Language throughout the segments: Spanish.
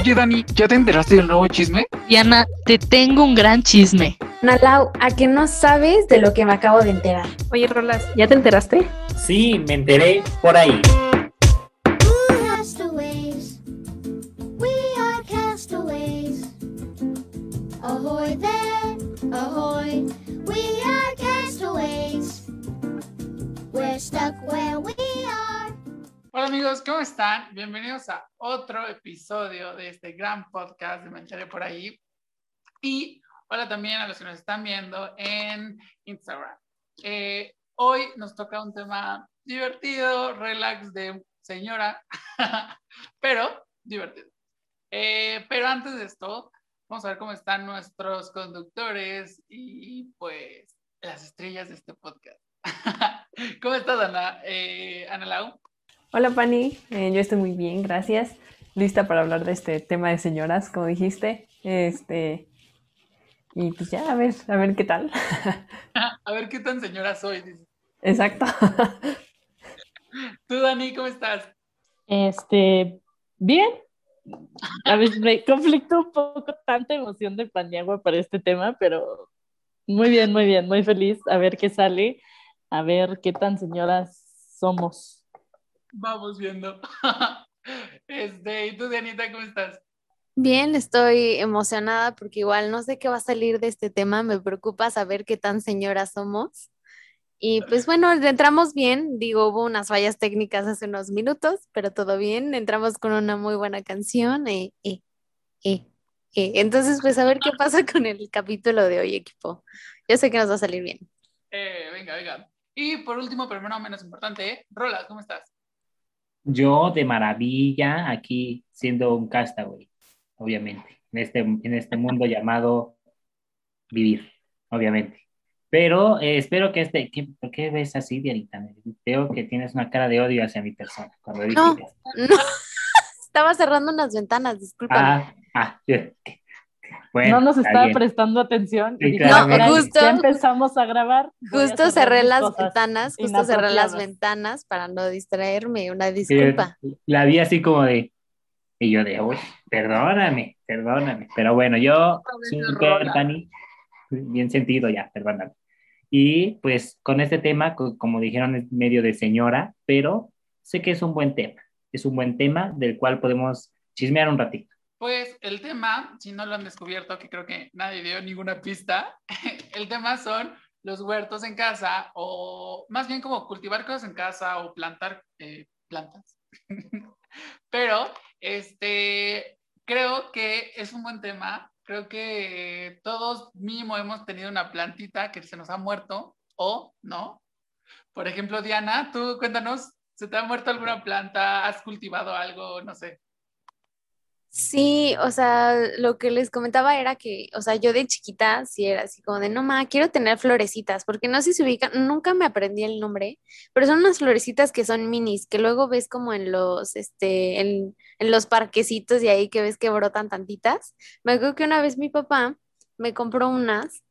Oye, Dani, ¿ya te enteraste del nuevo chisme? Diana, te tengo un gran chisme. Nalau, ¿a que no sabes de lo que me acabo de enterar? Oye, Rolas, ¿ya te enteraste? Sí, me enteré por ahí. Amigos, ¿cómo están? Bienvenidos a otro episodio de este gran podcast de Me por ahí. Y hola también a los que nos están viendo en Instagram. Eh, hoy nos toca un tema divertido, relax de señora, pero divertido. Eh, pero antes de esto, vamos a ver cómo están nuestros conductores y pues las estrellas de este podcast. ¿Cómo estás, Ana? Eh, Ana Lau. Hola, Pani. Eh, yo estoy muy bien, gracias. Lista para hablar de este tema de señoras, como dijiste. Este. Y pues ya, a ver, a ver qué tal. A ver qué tan señora soy. dice. Exacto. Tú, Dani, ¿cómo estás? Este, bien. A veces me conflicto un poco tanta emoción de Paniagua para este tema, pero muy bien, muy bien, muy feliz. A ver qué sale, a ver qué tan señoras somos. Vamos viendo. Este, ¿y tú, Dianita, cómo estás? Bien, estoy emocionada porque igual no sé qué va a salir de este tema. Me preocupa saber qué tan señoras somos. Y pues bueno, entramos bien. Digo, hubo unas fallas técnicas hace unos minutos, pero todo bien. Entramos con una muy buena canción. eh, eh, eh, eh. Entonces, pues a ver qué pasa con el capítulo de hoy, equipo. Yo sé que nos va a salir bien. Eh, venga, venga. Y por último, pero no menos importante, ¿eh? Rola, ¿cómo estás? Yo de maravilla aquí siendo un castaway, obviamente, en este, en este mundo llamado vivir, obviamente. Pero eh, espero que este, ¿qué, ¿por qué ves así, Dianita? Veo que tienes una cara de odio hacia mi persona cuando No. No, estaba cerrando unas ventanas, discúlpame. Ah, ah, bueno, no nos está estaba bien. prestando atención. Sí, claro. No, "Mira, justo- Ya empezamos a grabar. a Justo cerrar cerré las ventanas, justo cerré las inapropiadas". ventanas para no distraerme. Una Sí, disculpa. La vi así como de, y yo de, uy, perdóname, perdóname. Pero bueno, yo rola. Dani, bien sentido ya, perdóname. Y pues con este tema, co- como dijeron, es medio de señora, pero sé que es un buen tema. Es un buen tema del cual podemos chismear un ratito. Pues el tema, si no lo han descubierto, que creo que nadie dio ninguna pista, el tema son los huertos en casa o más bien como cultivar cosas en casa o plantar eh, plantas. Pero este, creo que es un buen tema. Creo que todos mínimo hemos tenido una plantita que se nos ha muerto o no. Por ejemplo, Diana, tú cuéntanos, ¿se te ha muerto alguna planta? ¿Has cultivado algo? No sé. Sí, o sea, lo que les comentaba era que, o sea, yo de chiquita sí era así como de, no, ma, quiero tener florecitas, porque no sé si se ubican, nunca me aprendí el nombre, pero son unas florecitas que son minis, que luego ves como en los, este, en, en los parquecitos y ahí que ves que brotan tantitas. Me acuerdo que una vez mi papá me compró unas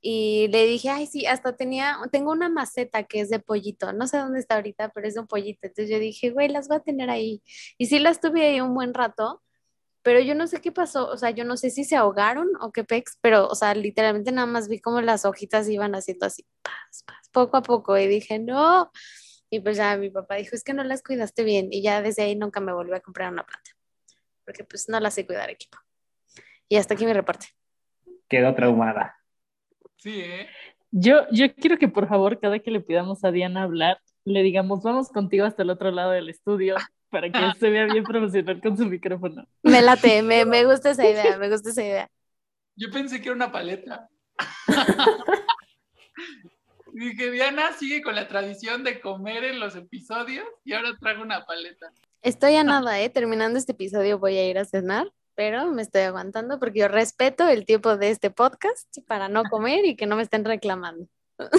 y le dije, ay, sí, hasta tenía, tengo una maceta que es de pollito, no sé dónde está ahorita, pero es de un pollito. Entonces yo dije, güey, las voy a tener ahí. Y sí las tuve ahí un buen rato pero yo no sé qué pasó, o sea, yo no sé si se ahogaron o qué pex, pero, o sea, literalmente nada más vi como las hojitas iban haciendo así, paz, paz, poco a poco, y dije, no, y pues ya mi papá dijo, es que no las cuidaste bien, y ya desde ahí nunca me volví a comprar una planta, porque pues no las sé cuidar, equipo. Y hasta aquí mi reporte. Quedó traumada. Sí, ¿eh? Yo, yo quiero que por favor, cada que le pidamos a Diana hablar, le digamos, vamos contigo hasta el otro lado del estudio para que se vea bien profesional con su micrófono. Me late, me, me gusta esa idea, me gusta esa idea. Yo pensé que era una paleta. Dije, Diana sigue con la tradición de comer en los episodios y ahora trago una paleta. Estoy a nada, ¿eh? Terminando este episodio voy a ir a cenar, pero me estoy aguantando porque yo respeto el tiempo de este podcast para no comer y que no me estén reclamando.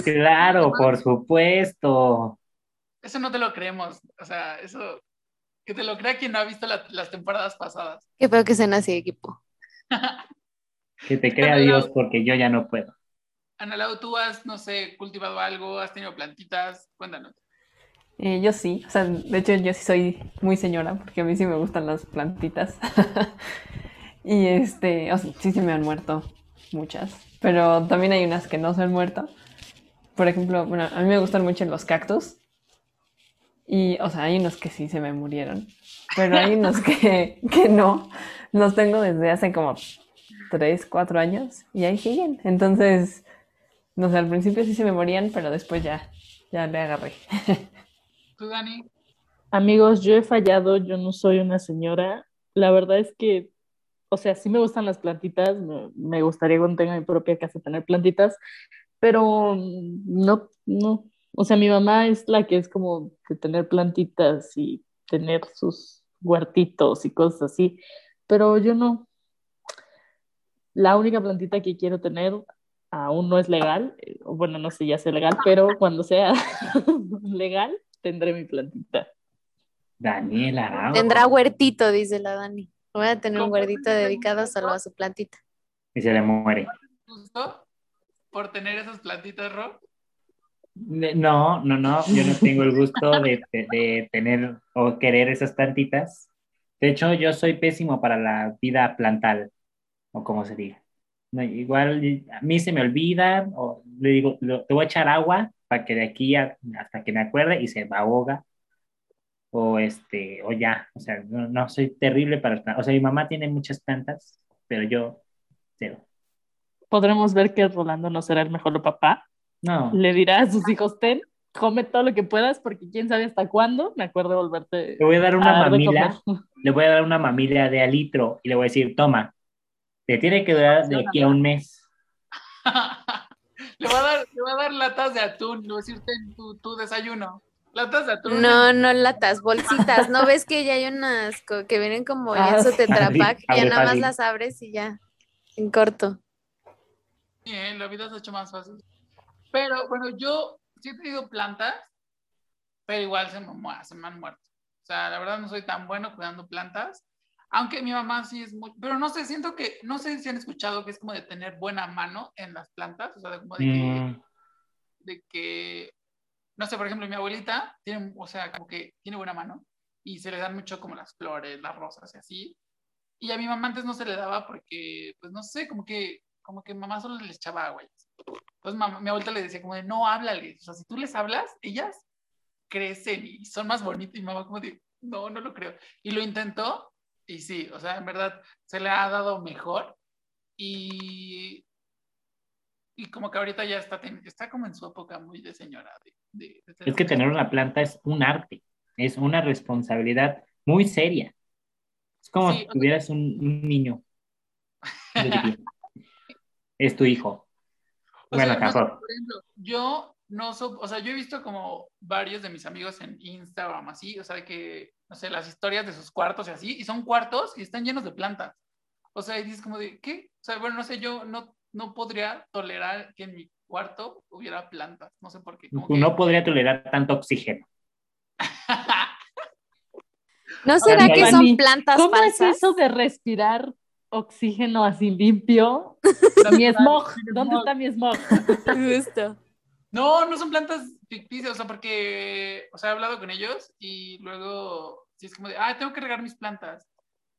Claro, por supuesto. Eso no te lo creemos. O sea, eso. Que te lo crea quien no ha visto la- las temporadas pasadas. Qué feo que sean así, equipo. Que te crea Dios porque yo ya no puedo. Ana Lau, tú has, no sé, cultivado algo, has tenido plantitas. Cuéntanos. Eh, yo sí, o sea, de hecho yo sí soy muy señora porque a mí sí me gustan las plantitas. y este, o sea, sí se me han muerto muchas, pero también hay unas que no se han muerto. Por ejemplo, bueno, a mí me gustan mucho los cactus. Y, o sea, hay unos que sí se me murieron, pero hay unos que, que no. Los tengo desde hace como 3, 4 años y ahí siguen. Entonces, no sé, al principio sí se me morían, pero después ya, ya le agarré. ¿Tú, Dani? Amigos, yo he fallado, yo no soy una señora. La verdad es que, o sea, sí me gustan las plantitas, me, me gustaría cuando tenga mi propia casa tener plantitas, pero no, no. O sea, mi mamá es la que es como de tener plantitas y tener sus huertitos y cosas así, pero yo no. La única plantita que quiero tener aún no es legal, eh, bueno, no sé ya sea legal, pero cuando sea legal tendré mi plantita. Daniel Araujo. Tendrá huertito, dice la Dani. Voy a tener un ¿Cómo huertito dedicado solo a su plantita. Y se le muere. ¿Justo por tener esas plantitas, Ro? No, no, no, yo no tengo el gusto de, de- tener o querer esas plantitas. De hecho, yo soy pésimo para la vida plantal, o como se diga. Igual a mí se me olvida, o le digo, te voy a echar agua para que de aquí hasta que me acuerde y se ahoga. O este, o ya, o sea, no, soy terrible para el plan- O sea, mi mamá tiene muchas plantas, pero yo cero. Podremos ver que Rolando no será el mejor papá. No. Le dirá a sus hijos, ten, come todo lo que puedas, porque quién sabe hasta cuándo me acuerdo de volverte Le voy a dar a una de mamila. le voy a dar una mamila de alitro y le voy a decir, toma, te tiene que durar de aquí a un mes. le, voy a dar, le voy a dar latas de atún, le voy a decir, ten tu, tu desayuno. Latas de atún. No, no latas, bolsitas. ¿No ves que ya hay unas que vienen como ya en Ah, su sí. Tetra Pak? Ya nada más las abres y ya, en corto. ¿eh? la vida se ha hecho más fácil. Pero bueno, yo sí he tenido plantas, pero igual se me, mu- se me han muerto. O sea, la verdad no soy tan bueno cuidando plantas, aunque mi mamá sí es muy... Pero no sé, siento que, no sé si han escuchado que es como de tener buena mano en las plantas, o sea, de como de que, Mm, de que, no sé, por ejemplo, mi abuelita tiene, o sea, como que tiene buena mano y se le dan mucho como las flores, las rosas y así. Y a mi mamá antes no se le daba porque, pues no sé, como que, como que mamá solo les echaba agua. y así. Entonces mamá, mi abuelita le decía como de, no, háblales. O sea, si tú les hablas, ellas crecen y son más bonitas. Y mamá como de, no, no lo creo. Y lo intentó y sí, o sea, en verdad se le ha dado mejor. Y, y como que ahorita ya está, está como en su época muy de señora. de- de- de es que tener una planta es un arte, es una responsabilidad muy seria. Es como Sí, si tuvieras un, un niño. es tu hijo. Por ejemplo, yo no so, o sea, yo he visto como varios de mis amigos en Instagram así, o sea, que, no sé, las historias de sus cuartos y así, y son cuartos y están llenos de plantas. O sea, y dices como de, ¿qué? O sea, bueno, no sé, yo no, no podría tolerar que en mi cuarto hubiera plantas, no sé por qué. Como que... No podría tolerar tanto oxígeno. ¿No será que Dani, son plantas ¿Cómo falsas? es eso de respirar oxígeno así limpio? mi smog, ¿dónde está mi smog? Justo. No, no son plantas ficticias, o sea, porque, o sea, he hablado con ellos y luego, sí es como de, ah, tengo que regar mis plantas.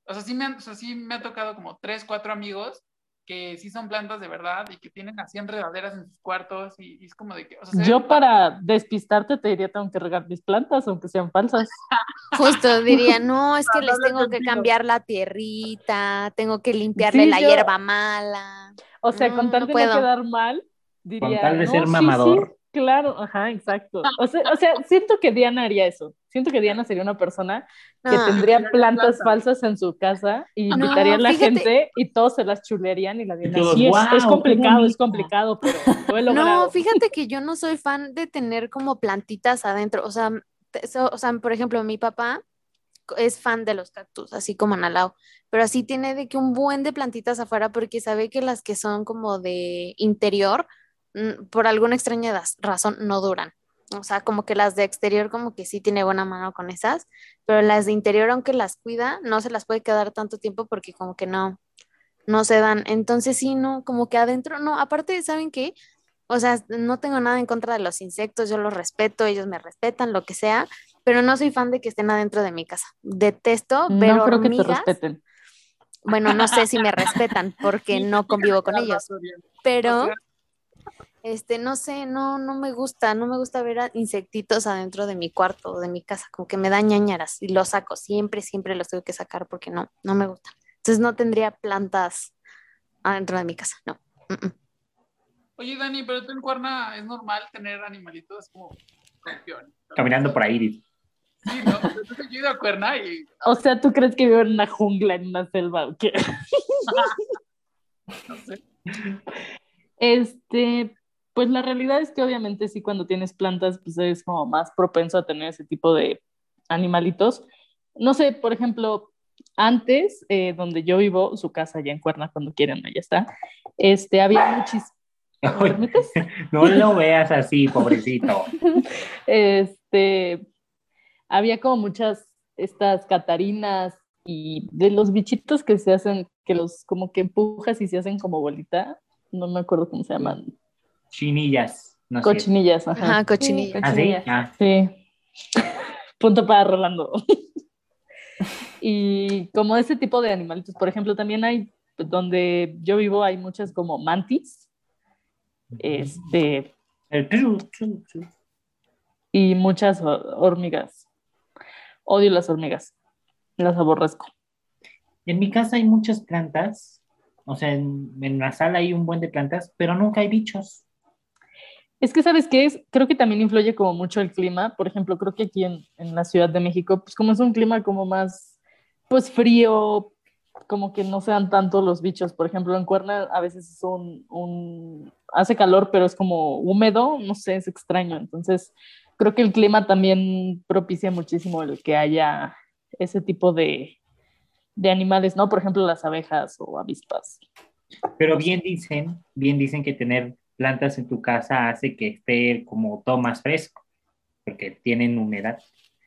O sea, sí me, han- o sea, sí me ha tocado como tres, cuatro amigos que sí son plantas de verdad y que tienen así enredaderas en sus cuartos y, y es como de que, o sea, Yo para despistarte te diría tengo que regar mis plantas, aunque sean falsas. Justo diría, no, es que No, les tengo que cambiar la tierrita, tengo que limpiarle Sí, la yo- hierba mala. O sea, No, con tal no de puedo. no quedar mal, diría. tal de "No, ser sí, mamador". sí, claro, ajá, exacto. O sea, o sea, siento que Diana haría eso. Siento que Diana sería una persona que No. tendría plantas falsas en su casa y No, invitaría a la fíjate- gente y todos se las chulearían y la Diana. todos, sí, es, "Guau, es qué complicado, es bonito". complicado, pero lo he logrado. No, fíjate que yo no soy fan de tener como plantitas adentro. O sea, so- o sea, por ejemplo, mi papá es fan de los cactus, así como Analao, pero así tiene de que un buen de plantitas afuera porque sabe que las que son como de interior, mm, por alguna extraña razón, no duran. O sea, como que las de exterior como que sí tiene buena mano con esas, pero las de interior, aunque las cuida, no se las puede quedar tanto tiempo porque como que no, no se dan. Entonces sí, no, como que adentro, no, aparte, ¿saben qué? O sea, no tengo nada en contra de los insectos, yo los respeto, ellos me respetan, lo que sea, pero no soy fan de que estén adentro de mi casa. Detesto ver no creo que te hormigas. respeten. Bueno, no sé si me respetan porque no convivo con ellos, pero este, no sé, no, no me gusta, no me gusta ver a insectitos adentro de mi cuarto o de mi casa, como que me da ñañaras y los saco, siempre, siempre los tengo que sacar porque no, no me gustan. Entonces no tendría plantas adentro de mi casa, no. Mm, mm. Oye, Dani, pero tú en Cuerna es normal tener animalitos como campeón. Caminando por ahí. Sí, ¿no? Entonces, yo he ido a Cuerna y O sea, ¿tú crees que vivo en una jungla, en una selva o qué? no sé. Este, pues la realidad es que obviamente sí, cuando tienes plantas, pues eres como más propenso a tener ese tipo de animalitos. No sé, por ejemplo, antes, eh, donde yo vivo, su casa allá en Cuerna, cuando quieran, allá está, este, había muchísimos... No lo veas así, pobrecito. este, había como muchas, estas catarinas y de los bichitos que se hacen, que los como que empujas y se hacen como bolita, no me acuerdo cómo se llaman, Chinillas. No sé. cochinillas, ajá. Ajá, cochinilla. ¿Ah, sí? Ah, Sí. Punto para Rolando. y como ese tipo de animalitos, por ejemplo, también hay, donde yo vivo, hay muchas como mantis, este, el y muchas ho- hormigas. Odio las hormigas, las aborrezco. En mi casa hay muchas plantas. O sea, en, en la sala hay un buen de plantas, pero nunca hay bichos. Es que, ¿sabes qué es? Creo que también influye como mucho el clima. Por ejemplo, creo que aquí en, la Ciudad de México, pues como es un clima como más, pues frío, como que no sean tanto los bichos. Por ejemplo, en Cuerna a veces es un- hace calor, pero es como húmedo, no sé, es extraño. Entonces, creo que el clima también propicia muchísimo el que haya ese tipo de, de animales, ¿no? Por ejemplo, las abejas o avispas. Pero bien dicen, bien dicen que tener plantas en tu casa hace que esté como todo más fresco, porque tienen humedad.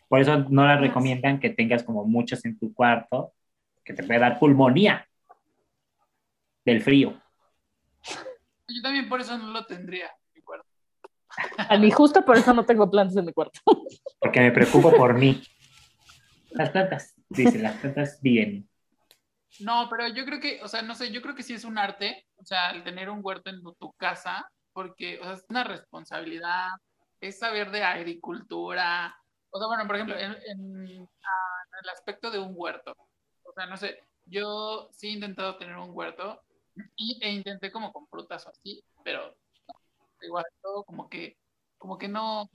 Por eso no las recomiendan que tengas como muchas en tu cuarto, que te puede dar pulmonía del frío. Yo también por eso no lo tendría. mi cuarto. A mí justo por eso no tengo plantas en mi cuarto. Porque me preocupo por mí. Las plantas, dice, las plantas bien. No, pero yo creo que, o sea, no sé, yo creo que sí es un arte, o sea, el tener un huerto en tu, casa, porque, o sea, es una responsabilidad, es saber de agricultura, o sea, bueno, por ejemplo, en, en, ah, en el aspecto de un huerto, o sea, no sé, yo sí he intentado tener un huerto y, e intenté como con frutas o así, pero no, igual todo como que, como que no,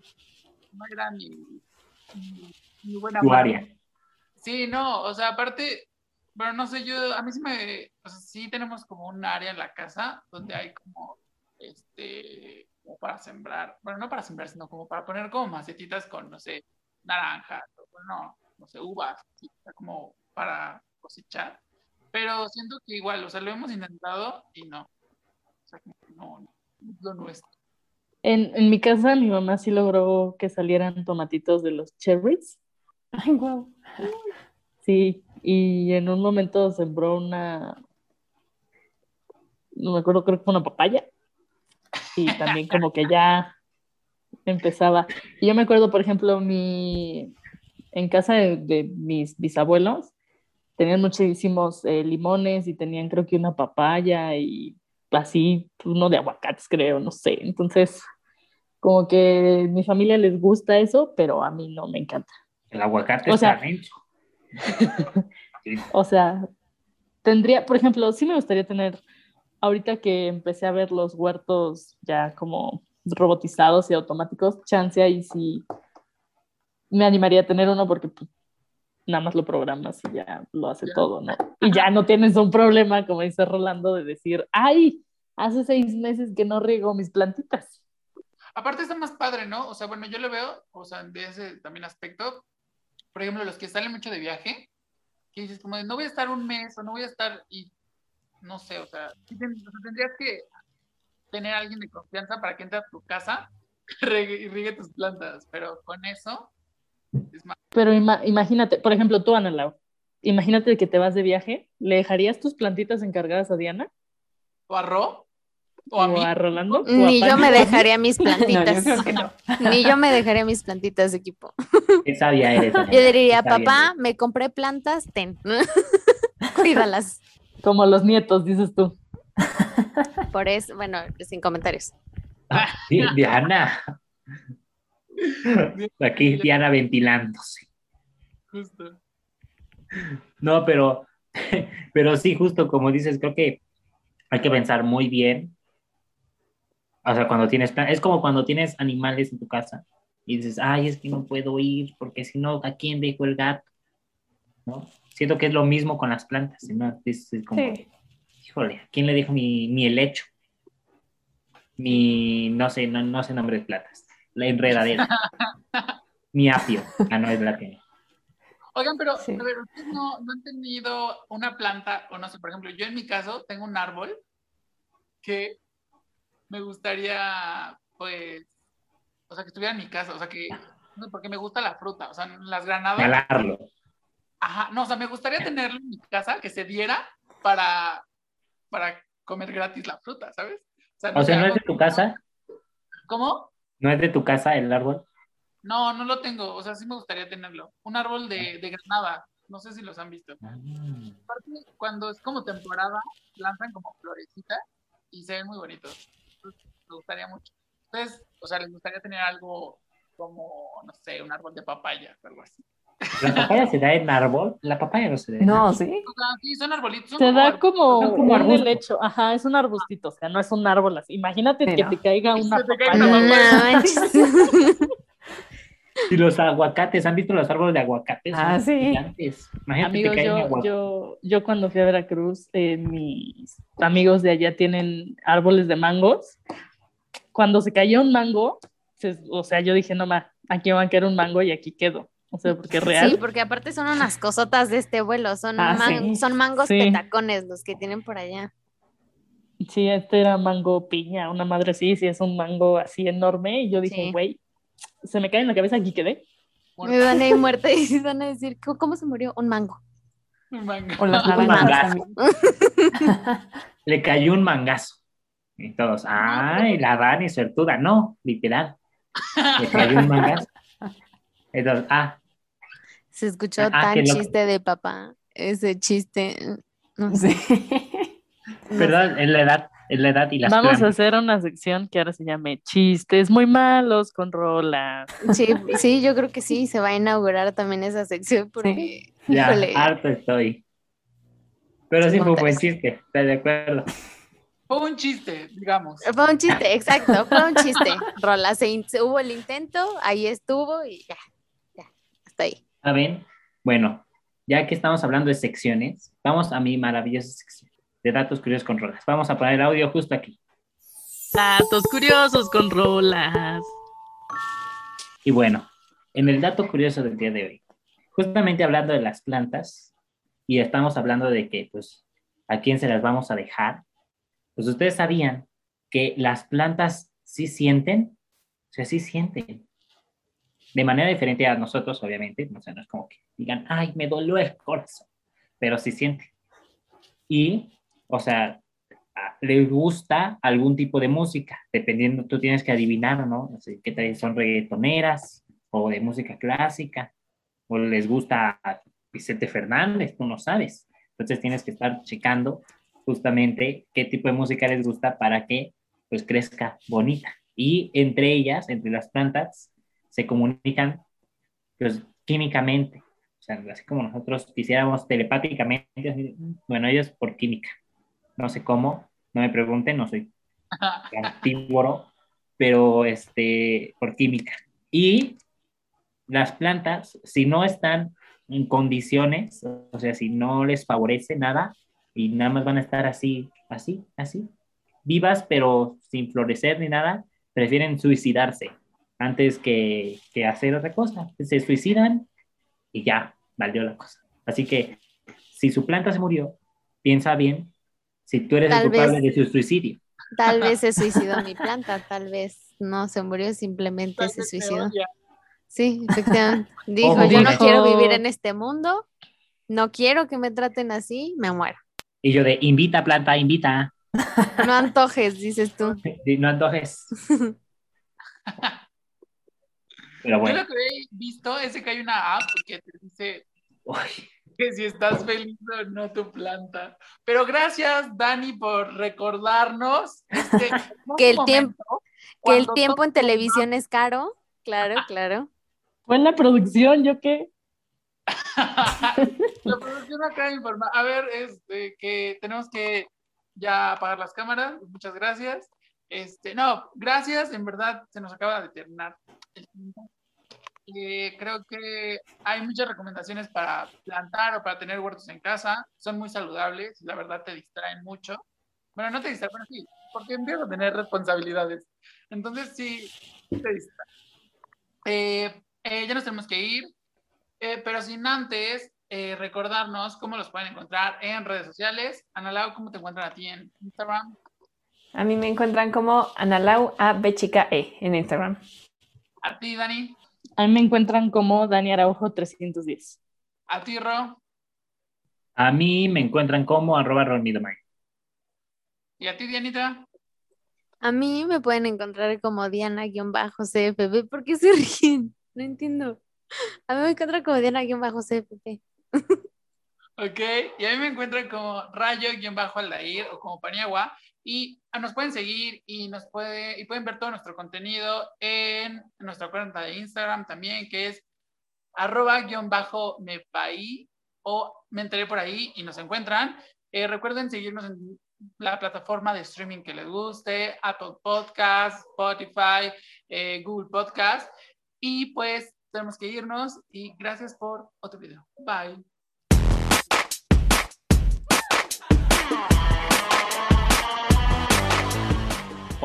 no era mi, mi, mi buena Tu área. Sí, no, o sea, aparte, pero no sé, yo, a mí sí me, o sea, sí tenemos como un área en la casa donde hay como, este, como para sembrar, bueno, no para sembrar, sino como para poner como macetitas con, no sé, naranjas, o bueno, no sé, uvas, así, como para cosechar. Pero siento que igual, o sea, lo hemos intentado y no. O sea, como que no, no, no es lo nuestro. En, en mi casa, mi mamá sí logró que salieran tomatitos de los cherries. Ay, guau. Sí, y en un momento sembró una, no me acuerdo, creo que fue una papaya. Y también como que ya empezaba. Y yo me acuerdo, por ejemplo, mi, en casa de, de mis bisabuelos, tenían muchísimos eh, limones y tenían creo que una papaya y así, uno de aguacates, creo, no sé. Entonces, como que mi familia les gusta eso, pero a mí no me encanta. El aguacate O sea- está. Sí. O sea, tendría, por ejemplo, sí me gustaría tener, ahorita que empecé a ver los huertos ya como robotizados y automáticos, chance ahí sí me animaría a tener uno porque pues, nada más lo programas y ya lo hace Ya. todo, ¿no? Y ya no tienes un problema, como dice Rolando, de decir, ay, hace seis meses que no riego mis plantitas. Aparte está más padre, ¿no? O sea, bueno, yo lo veo, o sea, de ese también aspecto. Por ejemplo, los que salen mucho de viaje, que dices como de, no voy a estar un mes o no voy a estar y no sé, o sea, tendrías que tener a alguien de confianza para que entre a tu casa y riegue, tus plantas, pero con eso es más. Pero ima- imagínate, por ejemplo, tú, Ana Lau, imagínate que te vas de viaje, ¿le dejarías tus plantitas encargadas a Diana? ¿O arroz? ¿O a mí? Rolando? ¿O a Ni yo me dejaría mis No, yo plantitas. creo que no. Ni yo me dejaría mis plantitas de equipo. Qué sabia eres. Yo diría, papá, me compré plantas, ten. Cuídalas. Como los nietos, dices tú. Por eso, bueno, sin comentarios. Di- Diana. Aquí Diana ventilándose. Justo. No, pero, pero sí, justo como dices, creo que hay que pensar muy bien. O sea, cuando tienes, plan- es como cuando tienes animales en tu casa y dices, ay, es que no puedo ir porque si no, ¿a quién dejo el gato? ¿No? Siento que es lo mismo con las plantas, ¿no? Es, es como, Sí. híjole, ¿a quién le dejo mi, mi helecho? Mi, no sé, no, no sé nombre de plantas. La enredadera. mi apio. Ah, no, es la que. Oigan, pero, Sí. a ver, ¿ustedes no, no han tenido una planta, o no sé, por ejemplo, yo en mi caso tengo un árbol que me gustaría, pues, o sea, que estuviera en mi casa, o sea, que, porque me gusta la fruta, o sea, las granadas. Calarlo. Ajá, no, o sea, me gustaría tenerlo en mi casa, que se diera para, para comer gratis la fruta, ¿sabes? O sea, ¿no es de tu casa? ¿Cómo? ¿No es de tu casa el árbol? No, no lo tengo, o sea, sí me gustaría tenerlo. Un árbol de, de granada, no sé si los han visto. Ah. Aparte, cuando es como temporada, lanzan como florecitas y se ven muy bonitos. Entonces, me gustaría mucho. Entonces, o sea, les gustaría tener algo como, no sé, un árbol de papaya o algo así. ¿La papaya se da en árbol? La papaya no se da en No, árbol. sí. O sea, sí, son arbolitos. son Se da como, Son como un helecho. Ajá, es un arbustito, o sea, no es un árbol así. Imagínate Sí, que te caiga una te caiga papaya. una No papaya. manches. Y los aguacates, ¿han visto los árboles de aguacates? Ah, Son sí. gigantes. Imagínate que Amigos, te cae un yo, yo, yo cuando fui a Veracruz, eh, mis amigos de allá tienen árboles de mangos. Cuando se cayó un mango, se- o sea, yo dije, no ma, aquí va a caer un mango y aquí quedo. O sea, porque es real. Sí, porque aparte son unas cosotas de este vuelo, son, Ah, man- sí. son mangos Sí. petacones los que tienen por allá. Sí, este era mango piña, una madre así, sí, es un mango así enorme. Y yo dije, Sí. Se me cae en la cabeza, aquí quedé. Me van a ir muerta y van a decir, ¿cómo, cómo se murió? Un mango. Un mango. O las Un mangazo. Le cayó un mangazo. Y todos, ay, la Dani suertuda. No, literal. Le cayó un mangazo. Entonces, ah, Se escuchó Ah, tan qué loco. chiste de papá. Ese chiste. No sé. ¿verdad? Es la edad, es la edad y las Vamos a hacer una sección que ahora se llame Chistes muy malos con rolas. Sí, sí, yo creo que sí, se va a inaugurar también esa sección porque, Ya, híjole, harto estoy. Pero sí fue un buen chiste, estoy de acuerdo. Fue un chiste, digamos. fue un chiste, exacto, fue un chiste. Rola, se- hubo el intento, ahí estuvo y ya, ya, hasta ahí. ¿Saben? Bueno, ya que estamos hablando de secciones, vamos a mi maravillosa sección de datos curiosos con rolas. Vamos a poner el audio justo aquí. Datos curiosos con rolas. Y bueno, en el dato curioso del día de hoy, justamente hablando de las plantas, y estamos hablando de que, pues, a quién se las vamos a dejar, pues ustedes sabían que las plantas sí sienten, o sea, sí sienten. De manera diferente a nosotros, obviamente, o sea, no es como que digan, ay, me dolió el corazón, pero sí sienten. Y, o sea, les gusta algún tipo de música, dependiendo, tú tienes que adivinar, ¿no? Sé, ¿Qué tal son reggaetoneras o de música clásica? ¿O les gusta Vicente Fernández? Tú no sabes. Entonces tienes que estar checando justamente qué tipo de música les gusta para que pues crezca bonita. Y entre ellas, entre las plantas, se comunican pues químicamente. O sea, así como nosotros quisiéramos telepáticamente, así, bueno, ellos por química. No sé cómo, no me pregunten, no soy carnívoro, pero este, por química. Y las plantas, si no están en condiciones, o sea, si no les favorece nada y nada más van a estar así, así, así, vivas, pero sin florecer ni nada, prefieren suicidarse antes que, que hacer otra cosa. Se suicidan y ya, valió la cosa. Así que si su planta se murió, piensa bien si tú eres Tal el culpable vez- de su suicidio. Tal vez se suicidó mi planta, tal vez no se murió, simplemente Tal se suicidó. Sí, efectivamente. Dijo, Ojo, yo no quiero vivir en este mundo, no quiero que me traten así, me muero. Y yo de, invita planta, invita. No antojes, dices tú. No antojes. Pero Yo bueno. lo que he visto es que hay una app que te dice Uy, que si estás feliz o no tu planta. Pero gracias, Dani, por recordarnos este Que el momento tiempo- Que el tiempo en televisión es caro. Claro, claro. Fue en la producción, ¿yo qué? La producción acaba de informar. A ver, este, que tenemos que ya apagar las cámaras. Muchas gracias. Este, no, gracias. En verdad, se nos acaba de terminar el tiempo. Eh, creo que hay muchas recomendaciones para plantar o para tener huertos en casa. Son muy saludables. La verdad, te distraen mucho. Bueno, no te distraen, pero sí, porque empiezas a tener responsabilidades. Entonces, sí, te distraen. Eh, eh, ya nos tenemos que ir. Eh, pero sin antes eh, recordarnos cómo los pueden encontrar en redes sociales. Analao, ¿cómo te encuentran a ti en Instagram? A mí me encuentran como Analau A B chica E en Instagram. A ti, Dani. A mí me encuentran como Dani Araujo 310. A ti, Ro. a mí me encuentran como arroba Ronmidomay. Y a ti, Dianita. A mí me pueden encontrar como Diana-CFP. ¿Por qué se ríen? No entiendo. A mí me encuentran como Diana-CFP. Ok. Y a mí me encuentran como Rayo-Aldair o como Paniagua. Y nos pueden seguir y nos puede, y pueden ver todo nuestro contenido en nuestra cuenta de Instagram también, que es arroba guion bajo mepaí o me enteré por ahí y nos encuentran. Eh, recuerden seguirnos en la plataforma de streaming que les guste, Apple Podcast, Spotify, eh, Google Podcast. Y pues tenemos que irnos y gracias por otro video. Bye.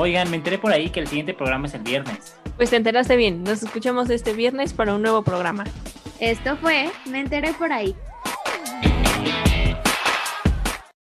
Oigan, me enteré por ahí que el siguiente programa es el viernes. Pues te enteraste bien. Nos escuchamos este viernes para un nuevo programa. Esto fue Me enteré por ahí.